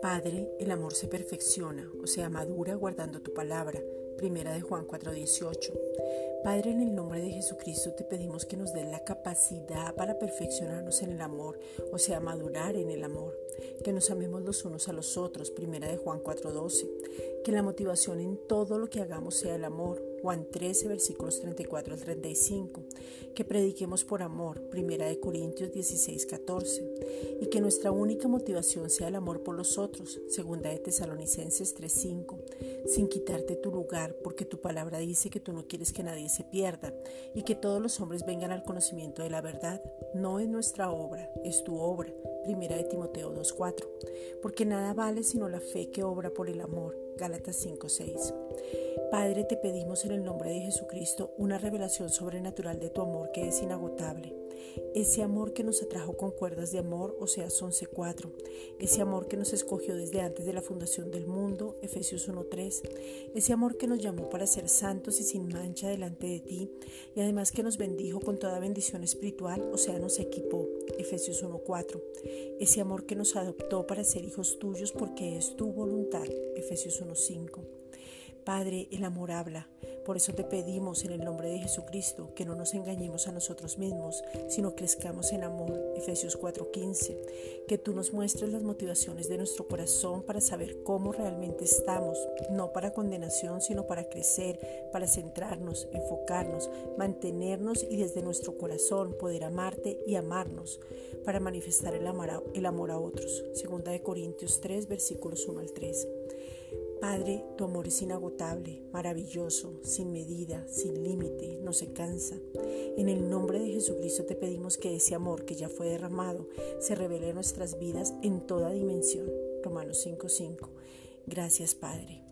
Padre, el amor se perfecciona, o sea, madura guardando tu palabra. Primera de Juan 4:18. Padre, en el nombre de Jesucristo te pedimos que nos den la capacidad para perfeccionarnos en el amor, o sea, madurar en el amor, que nos amemos los unos a los otros. Primera de Juan 4:12. Que la motivación en todo lo que hagamos sea el amor, Juan 13, versículos 34 al 35, que prediquemos por amor, Primera de Corintios 16, 14, y que nuestra única motivación sea el amor por los otros, Segunda de Tesalonicenses 3, 5, sin quitarte tu lugar, porque tu palabra dice que tú no quieres que nadie se pierda y que todos los hombres vengan al conocimiento de la verdad. No es nuestra obra, es tu obra, Primera de Timoteo 2.4, porque nada vale sino la fe que obra por el amor, Gálatas 5.6. Padre, te pedimos en el nombre de Jesucristo una revelación sobrenatural de tu amor que es inagotable. Ese amor que nos atrajo con cuerdas de amor, o sea, 11.4. Ese amor que nos escogió desde antes de la fundación del mundo, Efesios 1.3. Ese amor que nos llamó para ser santos y sin mancha delante de ti, y además que nos bendijo con toda bendición espiritual, o sea, nos equipó, Efesios 1.4. Ese amor que nos adoptó para ser hijos tuyos porque es tu voluntad, Efesios 1.5. Padre, el amor habla. Por eso te pedimos en el nombre de Jesucristo que no nos engañemos a nosotros mismos, sino crezcamos en amor. Efesios 4:15. Que tú nos muestres las motivaciones de nuestro corazón para saber cómo realmente estamos, no para condenación, sino para crecer, para centrarnos, enfocarnos, mantenernos y desde nuestro corazón poder amarte y amarnos, para manifestar el amor a, el amor a otros. Segunda de Corintios 3, versículos 1 al 3. Padre, tu amor es inagotable, maravilloso, sin medida, sin límite, no se cansa. En el nombre de Jesucristo te pedimos que ese amor que ya fue derramado se revele en nuestras vidas en toda dimensión. Romanos 5:5. Gracias, Padre.